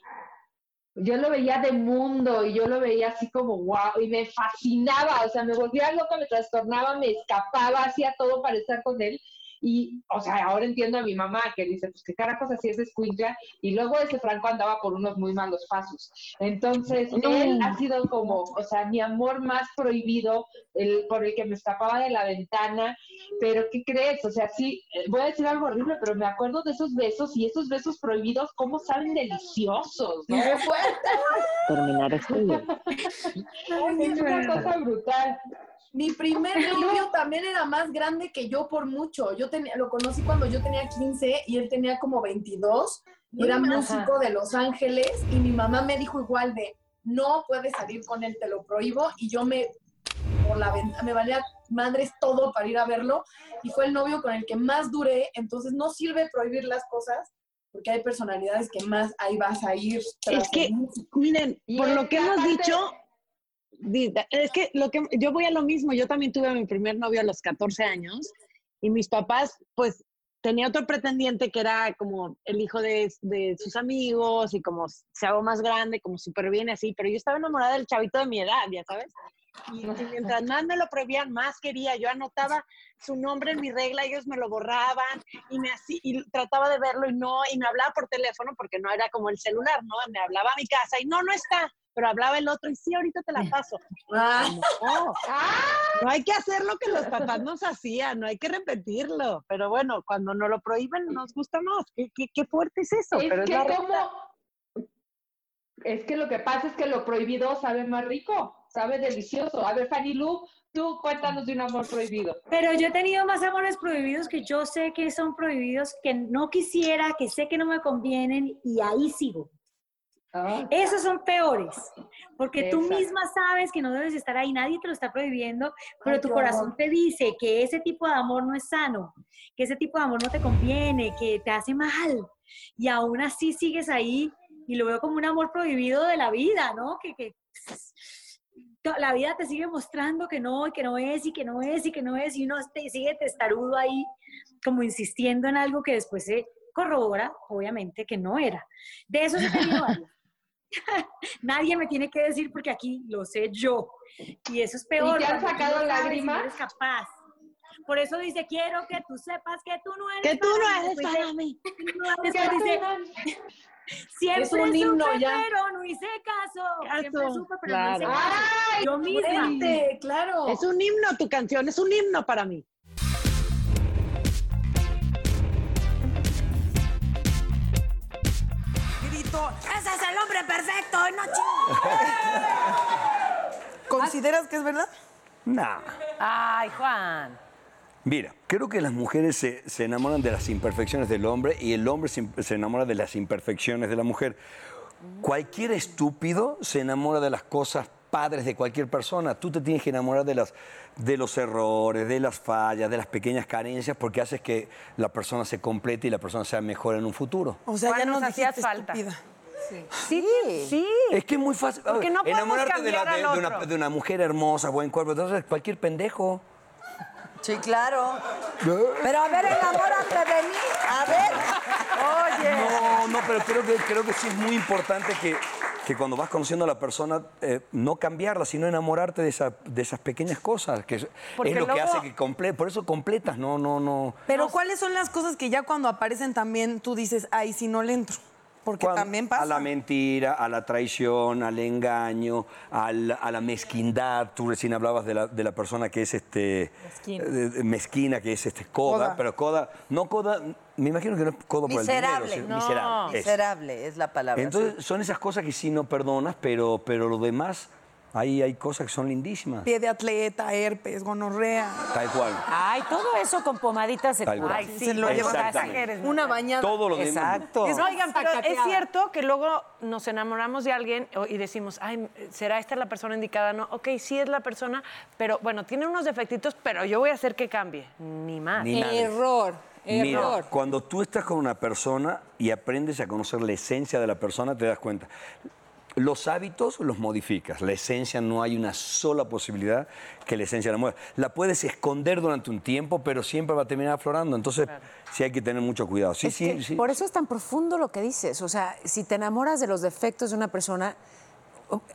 yo lo veía de mundo y yo lo veía así como wow y me fascinaba, o sea, me volvía loca, me trastornaba, me escapaba, hacía todo para estar con él. Y, o sea, ahora entiendo a mi mamá que dice, pues qué carajos así es de escuincla. Y luego ese Franco andaba por unos muy malos pasos. Entonces, No. él ha sido como, o sea, mi amor más prohibido, el por el que me escapaba de la ventana. Pero, ¿qué crees? O sea, sí, eh, voy a decir algo horrible, pero me acuerdo de esos besos y esos besos prohibidos, cómo saben deliciosos, ¿no? ¡Qué fuerte! Terminar esto. Es una cosa brutal. Mi primer novio también era más grande que yo por mucho. Yo tenía, lo conocí cuando yo tenía 15 y él tenía como 22. Y era músico de Los Ángeles y mi mamá me dijo igual de, no puedes salir con él, te lo prohíbo. Y yo me, por la ventana, me valía madres todo para ir a verlo. Y fue el novio con el que más duré. Entonces no sirve prohibir las cosas porque hay personalidades que más ahí vas a ir. tras Es que, miren, por lo que hemos dicho, di- es que lo que yo voy a lo mismo. Yo también tuve a mi primer novio a los 14 años y mis papás, pues, tenía otro pretendiente que era como el hijo de, de sus amigos y como se hago más grande, como súper bien así, pero yo estaba enamorada del chavito de mi edad, ya sabes. Y, y mientras más me lo prohibían, más quería. Yo anotaba su nombre en mi regla, ellos me lo borraban y me así, y trataba de verlo y no, y me hablaba por teléfono porque no era como el celular, ¿no? Me hablaba a mi casa y no, no está. Pero hablaba el otro y sí, ahorita te la paso. Ah. No, no hay que hacer lo que los papás nos hacían, no hay que repetirlo. Pero bueno, cuando nos lo prohíben, nos gusta más. ¿Qué, qué, qué fuerte es eso? Es Pero es que la como-. Es que lo que pasa es que lo prohibido sabe más rico, sabe delicioso. A ver, Fanny Lu, tú cuéntanos de un amor prohibido. Pero yo he tenido más amores prohibidos que yo sé que son prohibidos, que no quisiera, que sé que no me convienen y ahí sigo. Ah, Esos son peores, porque tú Exacto. misma sabes que no debes estar ahí, nadie te lo está prohibiendo, pero Ay, tu corazón horror. te dice que ese tipo de amor no es sano, que ese tipo de amor no te conviene, que te hace mal, y aún así sigues ahí y lo veo como un amor prohibido de la vida, ¿no? Que, que la vida te sigue mostrando que no, y que no es, y que no es, y que no es, y uno te sigue testarudo ahí, como insistiendo en algo que después se corrobora, obviamente, que no era. De eso he tenido varios. Nadie me tiene que decir porque aquí lo sé yo. Y eso es peor. te han sacado y lágrimas? no eres capaz. Por eso dice, quiero que tú sepas que tú no eres Que tú no para mí. eres para dice- mí. Siempre Es un himno supe, ya. pero no hice caso. Siempre Caso, supe, pero no hice claro. caso. ¡Ay! Yo misma. Claro. Es un himno, tu canción es un himno para mí. Ese es el hombre perfecto, y no chingues. ¿consideras que es verdad? Nah. Ay, Juan. Mira, creo que las mujeres se, se enamoran de las imperfecciones del hombre y el hombre se, se enamora de las imperfecciones de la mujer. Cualquier estúpido se enamora de las cosas padres de cualquier persona. Tú te tienes que enamorar de, las, de los errores, de las fallas, de las pequeñas carencias, porque haces que la persona se complete y la persona sea mejor en un futuro. O sea, ya nos hacías falta. estúpida. Sí, sí. Es que es muy fácil. Porque no podemos enamorarte de, la- cambiar de- de una, de una mujer hermosa, buen cuerpo, entonces cualquier pendejo. Sí, claro. Pero a ver, enamórate de mí. A ver. Oye. No, no, pero creo que, creo que sí es muy importante que, que cuando vas conociendo a la persona, eh, no cambiarla, sino enamorarte de, esa- de esas pequeñas cosas, que es, Porque es lo que hace que comple por eso completas, no, no, no. Pero ¿cuáles son las cosas que ya cuando aparecen también tú dices, ay, si no le entro? Porque Cuando- también pasa. A la mentira, a la traición, al engaño, al- a la mezquindad. Tú recién hablabas de la, de la persona que es este, Mezquina. eh, mezquina, que es este, coda, Coda. pero coda, no coda, me imagino que no es coda por el dinero. No, miserable. eso. Miserable es la palabra. Entonces, son esas cosas que sí no perdonas, pero, pero lo demás, ahí hay cosas que son lindísimas. Pie de atleta, herpes, gonorrea. Tal cual. Ay, todo eso con pomaditas se cura. Ay, Se lo con lleva- exageres, Una bañada. Todo lo. Exacto. Oigan, pero es cierto que luego nos enamoramos de alguien y decimos, ay, ¿será esta la persona indicada? No, ok, sí es la persona, pero bueno, tiene unos defectitos, pero yo voy a hacer que cambie. Ni más. Ni. Error, Mira, error. cuando tú estás con una persona y aprendes a conocer la esencia de la persona, te das cuenta. Los hábitos los modificas, la esencia no hay una sola posibilidad que la esencia la mueva. La puedes esconder durante un tiempo, pero siempre va a terminar aflorando, entonces sí hay que tener mucho cuidado. Sí, Es sí, que sí. Por eso es tan profundo lo que dices. O sea, si te enamoras de los defectos de una persona,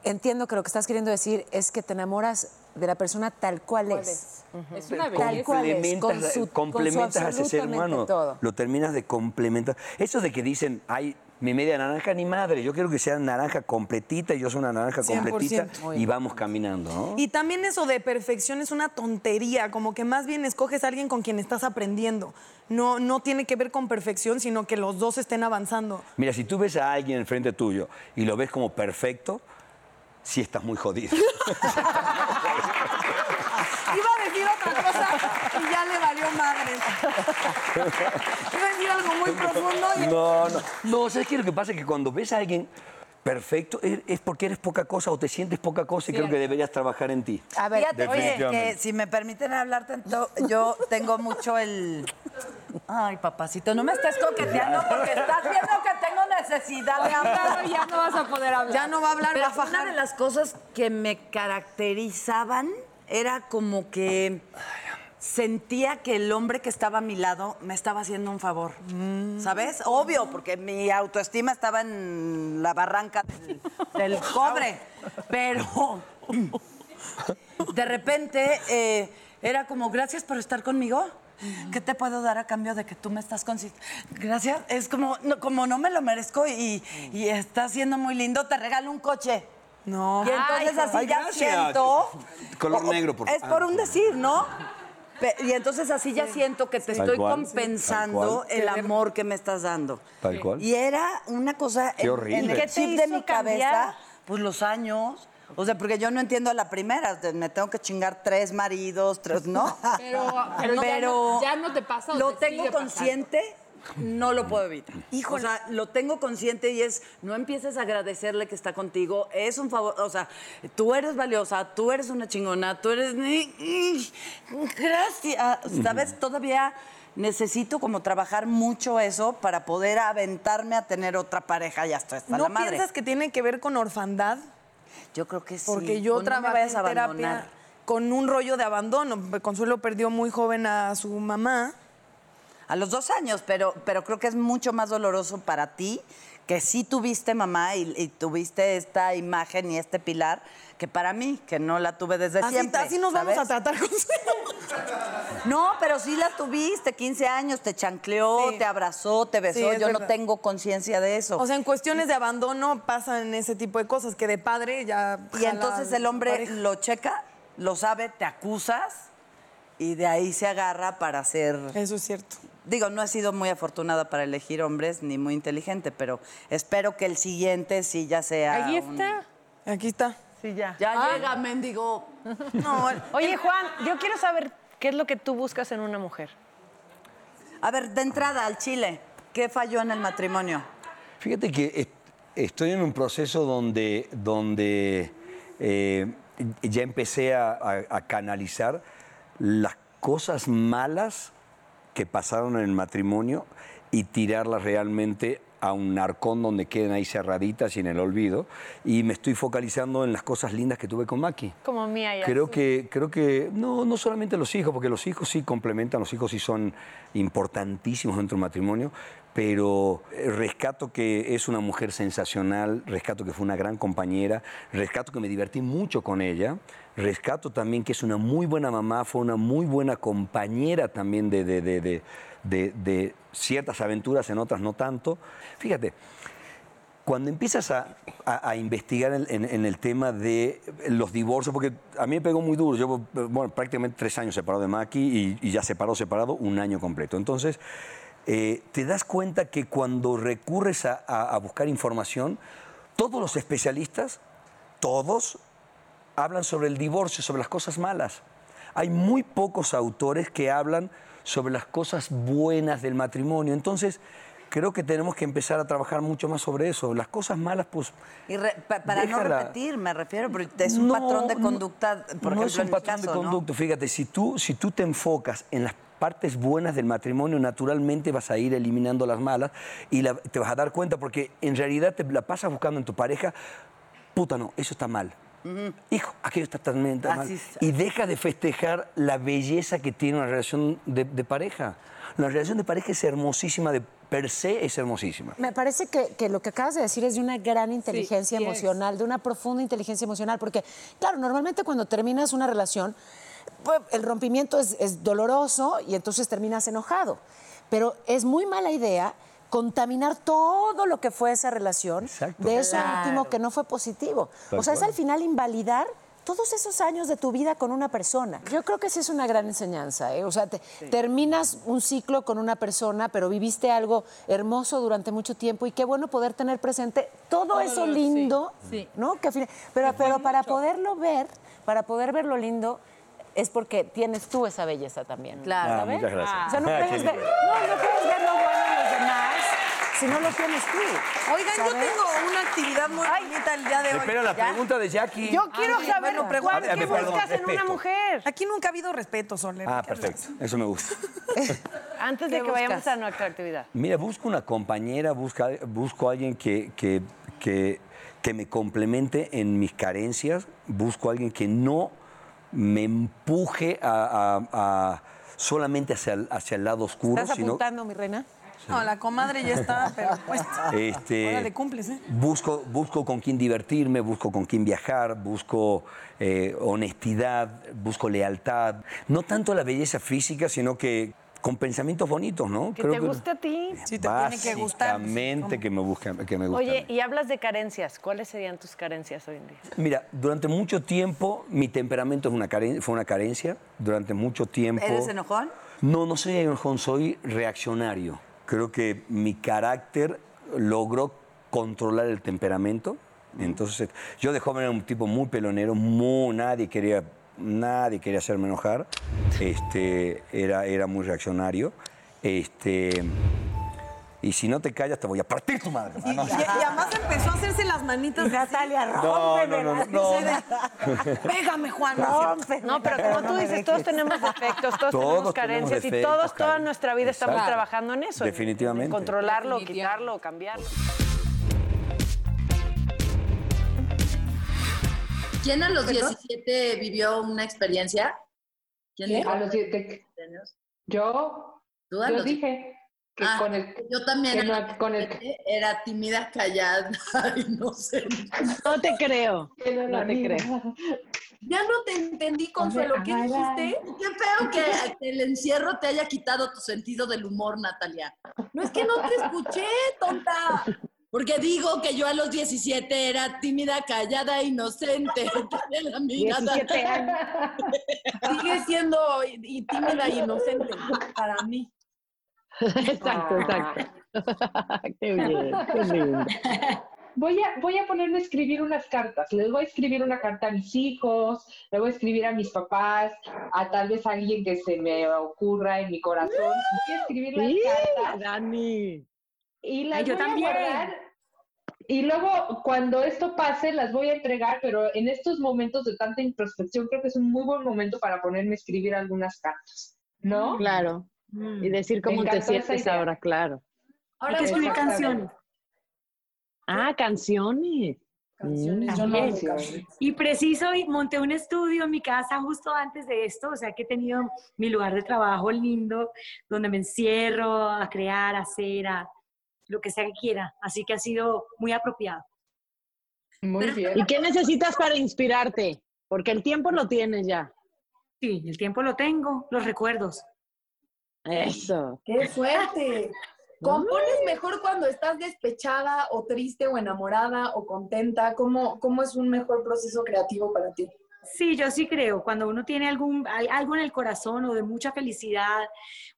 entiendo que lo que estás queriendo decir es que te enamoras de la persona tal cual es. Es una Tal cual es, complementas, con con su a ese ser humano. todo. Lo terminas de complementar. Eso de que dicen, ay, mi media naranja ni madre. Yo quiero que sea naranja completita y yo soy una naranja 100%. completita y vamos caminando, ¿no? Y también eso de perfección es una tontería, como que más bien escoges a alguien con quien estás aprendiendo. No, no tiene que ver con perfección, sino que los dos estén avanzando. Mira, si tú ves a alguien enfrente tuyo y lo ves como perfecto, sí estás muy jodido. Iba a decir otra cosa y ya le valió madre. Iba a decir algo muy profundo y... No, no. No, ¿sabes qué? Lo que pasa es que cuando ves a alguien perfecto es, porque eres poca cosa o te sientes poca cosa y creo que deberías trabajar en ti. A ver, oye, Definitivamente. que si me permiten hablar tanto, yo tengo mucho el... Ay, papacito, no me estés coqueteando porque estás viendo que tengo necesidad de hablar. ya no vas a poder hablar. Ya no va a hablar, Pero va a fajar. una de las cosas que me caracterizaban era como que sentía que el hombre que estaba a mi lado me estaba haciendo un favor. ¿Sabes? Obvio, porque mi autoestima estaba en la barranca del, del cobre. Pero de repente eh, era como, gracias por estar conmigo. ¿Qué te puedo dar a cambio de que tú me estás consiguiendo? Gracias. Es como no, como no me lo merezco y, y está siendo muy lindo, te regalo un coche. No. Y entonces así Ay, ya gracias. siento. Color negro, por Es favor. por un decir, ¿no? Y entonces así ya siento que te Tal estoy cual, compensando el amor que me estás dando. Tal cual. Y era una cosa Qué en, horrible. en ¿Qué el te chip de mi cabeza, pues los años. O sea, porque yo no entiendo a la primera, me tengo que chingar tres maridos, tres, ¿no? Pero, pero ya no- ya no te pasa Lo te tengo pasando. No lo puedo evitar. O sea, lo tengo consciente y es, no empieces a agradecerle que está contigo, es un favor, o sea, tú eres valiosa, tú eres una chingona, tú eres... Gracias, ¿sabes? Todavía necesito como trabajar mucho eso para poder aventarme a tener otra pareja y hasta hasta ¿No la madre. piensas que tiene que ver con orfandad? Yo creo que sí. Porque yo trabajé en terapia con un rollo de abandono. Consuelo perdió muy joven a su mamá. A los dos años, pero, pero creo que es mucho más doloroso para ti que sí tuviste mamá y, y tuviste esta imagen y este pilar que para mí, que no la tuve desde Así, siempre. así nos vamos a tratar, Consuelo. No, pero sí la tuviste, 15 años, te chancleó, Sí. te abrazó, te besó. Sí, Yo no tengo conciencia de eso. O sea, en cuestiones de abandono pasan ese tipo de cosas, que de padre ya... y entonces el hombre pareja. lo checa, lo sabe, te acusas y de ahí se agarra para hacer... Eso es cierto. Digo, no he sido muy afortunada para elegir hombres ni muy inteligente, pero espero que el siguiente sí ya sea. Ahí un- está. Aquí está. Sí, ya. Ya Ah. llega, mendigo. No, Oye, Juan, yo quiero saber qué es lo que tú buscas en una mujer. A ver, de entrada al Chile, ¿qué falló en el matrimonio? Fíjate que est- estoy en un proceso donde, donde eh, ya empecé a, a- a canalizar las cosas malas que pasaron en el matrimonio y tirarlas realmente a un arcón donde queden ahí cerraditas y en el olvido. Y me estoy focalizando en las cosas lindas que tuve con Maki. Como mía y Creo que, creo que no, no solamente los hijos, porque los hijos sí complementan, los hijos sí son importantísimos dentro del matrimonio, pero eh, rescato que es una mujer sensacional, rescato que fue una gran compañera, rescato que me divertí mucho con ella, rescato también que es una muy buena mamá, fue una muy buena compañera también de, de- de- de- ciertas aventuras, en otras no tanto. Fíjate, cuando empiezas a, a- investigar en, el tema de los divorcios, porque a mí me pegó muy duro, yo bueno, prácticamente tres años separado de Maki y, ya separado, separado, un año completo. Entonces, eh, te das cuenta que cuando recurres a- a buscar información, todos los especialistas, todos, hablan sobre el divorcio, sobre las cosas malas. Hay muy pocos autores que hablan sobre las cosas buenas del matrimonio. Entonces, creo que tenemos que empezar a trabajar mucho más sobre eso. Las cosas malas, pues... Y re- pa- para no repetir, me refiero, porque es un No, patrón de conducta, por no ejemplo, es un patrón caso, de ¿no? conducta. Fíjate, si tú, si tú te enfocas en las partes buenas del matrimonio, naturalmente vas a ir eliminando las malas y la- te vas a dar cuenta porque en realidad te la pasas buscando en tu pareja, puta no, eso está mal. Hijo, aquello está mal. Así es. Y deja de festejar la belleza que tiene una relación de, de pareja. La relación de pareja es hermosísima, de per se es hermosísima. Me parece que, que lo que acabas de decir es de una gran inteligencia sí es. emocional, de una profunda inteligencia emocional, porque, claro, normalmente cuando terminas una relación, pues, el rompimiento es, es doloroso y entonces terminas enojado. Pero es muy mala idea contaminar todo lo que fue esa relación Exacto. de eso Claro. último que no fue positivo. Tal o sea, es al final invalidar todos esos años de tu vida con una persona. Yo creo que sí es una gran enseñanza. ¿eh? O sea, te- terminas un ciclo con una persona, pero viviste algo hermoso durante mucho tiempo y qué bueno poder tener presente todo, eso lindo, sí. ¿no? Que al final- pero pero para poderlo ver, para poder ver lo lindo, es porque tienes tú esa belleza también. Claro. Ah, ¿sabes? muchas gracias. O sea, no puedes, ver, no, no puedes ver lo bueno en los demás si no lo tienes tú. Oigan, yo tengo una actividad muy bonita el día de hoy. Espera la ¿Ya? pregunta de Jackie. Yo quiero Ay, saber, bueno, ver, ¿qué perdón, buscas en una mujer? Aquí nunca ha habido respeto, Soler. Ah, perfecto. Eso me gusta. Antes de ¿Qué que vayamos a nuestra actividad. Mira, busco una compañera, busca, busco a alguien que, que, que, que me complemente en mis carencias, busco a alguien que no me empuje a, a- a solamente hacia el, hacia el lado oscuro, ¿Estás sino... apuntando, mi reina? No, la comadre ya está, pero pues. Este, Órale, cumples, ¿eh? Busco, busco con quién divertirme, busco con quién viajar, busco eh, honestidad, busco lealtad. No tanto la belleza física, sino que con pensamientos bonitos, ¿no? Que te guste a ti. Sí, te tiene que gustar. Básicamente que me, busca, que me gusta. Oye, y hablas de carencias. ¿Cuáles serían tus carencias hoy en día? Mira, durante mucho tiempo mi temperamento una fue una carencia. Durante mucho tiempo. ¿Eres enojón? No, no soy enojón, soy reaccionario. Creo que mi carácter logró controlar el temperamento. Entonces, yo de joven era un tipo muy pelonero, muy, nadie quería, nadie quería hacerme enojar. Este, era, era muy reaccionario. Este, y si no te callas, te voy a partir tu madre. Y, y- y además empezó a hacerse las manitas. Natalia, No, no, no, no, no. Pégame, Juan. No, pero como tú dices, todos tenemos defectos, todos, Todos tenemos tenemos carencias y todos, toda nuestra vida estamos trabajando en eso. en- Definitivamente. En controlarlo, quitarlo, cambiarlo. ¿Quién a los ¿Perdón? 17 vivió una experiencia? ¿Quién ¿Qué? dijo? A los siete- Yo, ¿Tú a yo los dije Ah, con el yo también que era, no- con el era tímida, callada y no sé. No te creo. No te creo. Ya no te entendí, Consuelo. ¿Qué Ay, dijiste? Qué feo que, que el encierro te haya quitado tu sentido del humor, Natalia. No es que no te escuché, tonta. Porque digo que yo a los 17 era tímida, callada, inocente. Tenía la mirada. 17 años. Sigue siendo y, y tímida e inocente para mí. Exacto, exacto. qué bien, qué lindo. Voy a, voy a ponerme a escribir unas cartas. Les voy a escribir una carta a mis hijos, le voy a escribir a mis papás, a tal vez a alguien que se me ocurra en mi corazón. Voy a escribir las Sí, cartas Dani. y las Ay, yo voy a también. guardar. Y luego, cuando esto pase, las voy a entregar, pero en estos momentos de tanta introspección, creo que es un muy buen momento para ponerme a escribir algunas cartas, ¿no? Claro. Y decir cómo te sientes ahora, claro. Hay que escribir Exactamente. canciones. Ah, canciones. Canciones, Mm. yo no canciones. Y preciso, y monté un estudio en mi casa justo antes de esto, o sea que he tenido mi lugar de trabajo lindo, donde me encierro a crear, a hacer, a lo que sea que quiera. Así que ha sido muy apropiado. Muy bien. ¿Y qué necesitas para inspirarte? Porque el tiempo lo tienes ya. Sí, el tiempo lo tengo, los recuerdos. Eso. ¡Qué fuerte! ¿Compones mejor cuando estás despechada o triste o enamorada o contenta? ¿Cómo, cómo es un mejor proceso creativo para ti? Sí, yo sí creo, cuando uno tiene algún, algo en el corazón o de mucha felicidad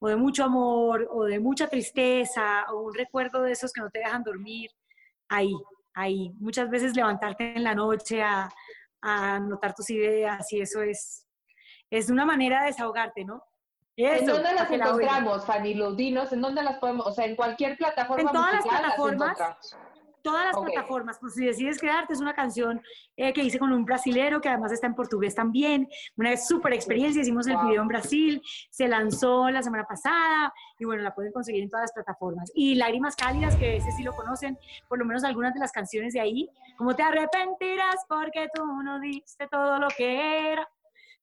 o de mucho amor o de mucha tristeza o un recuerdo de esos que no te dejan dormir, ahí, ahí. Muchas veces levantarte en la noche a, a anotar tus ideas y eso es, es una manera de desahogarte, ¿no? ¿En dónde las que la encontramos, Fanny? Los dinos, ¿en dónde las podemos? O sea, en cualquier plataforma En todas las musical plataformas. encontramos. Todas las Ok. plataformas, pues si decides quedarte, es una canción eh, que hice con un brasilero que además está en portugués también, una súper experiencia, hicimos el Wow. video en Brasil, se lanzó la semana pasada y bueno, la pueden conseguir en todas las plataformas. Y Lágrimas Cálidas, que ese sí lo conocen, por lo menos algunas de las canciones de ahí, como te arrepentirás porque tú no diste todo lo que era.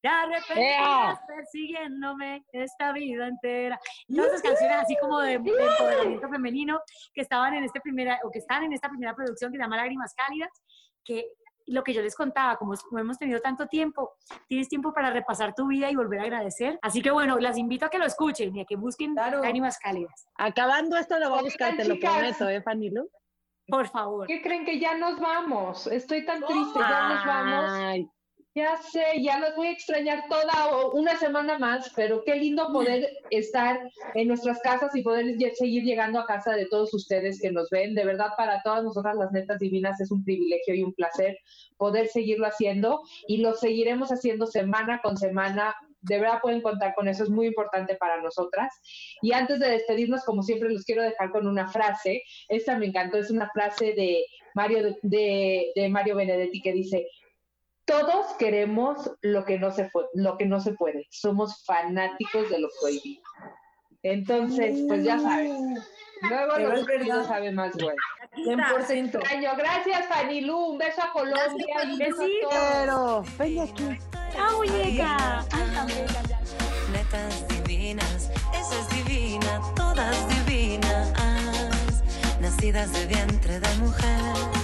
Te arrepentirás persiguiéndome esta vida entera. Y todas esas canciones así como de, de empoderamiento femenino que estaban en este primera, o que están en esta primera producción que se llama Lágrimas Cálidas, que lo que yo les contaba, como hemos tenido tanto tiempo, tienes tiempo para repasar tu vida y volver a agradecer. Así que bueno, las invito a que lo escuchen y a que busquen Lágrimas Cálidas. Acabando esto lo voy a buscar, te lo prometo, ¿eh, Fanny Lu? Por favor. ¿Qué creen que ya nos vamos? Estoy tan triste, ya nos vamos. Ya sé, ya los voy a extrañar toda o- una semana más, pero qué lindo poder estar en nuestras casas y poder seguir llegando a casa de todos ustedes que nos ven. De verdad, para todas nosotras las netas divinas es un privilegio y un placer poder seguirlo haciendo y lo seguiremos haciendo semana con semana. De verdad pueden contar con eso, es muy importante para nosotras. Y antes de despedirnos, como siempre, los quiero dejar con una frase. Esta me encantó, es una frase de Mario, de, de Mario Benedetti que dice, todos queremos lo que no se fue, lo que no se puede. Somos fanáticos de lo prohibido. Entonces, pues ya saben. Luego los no sabe más bueno. 100%. Extraño. Gracias, Fanilú. Un beso a Colombia. un beso a todos. pero, ven aquí. ¡Ah, muñeca! ¡Ay, tan bella ya! netas divinas, esa es divina, todas divinas, nacidas de vientre de mujer.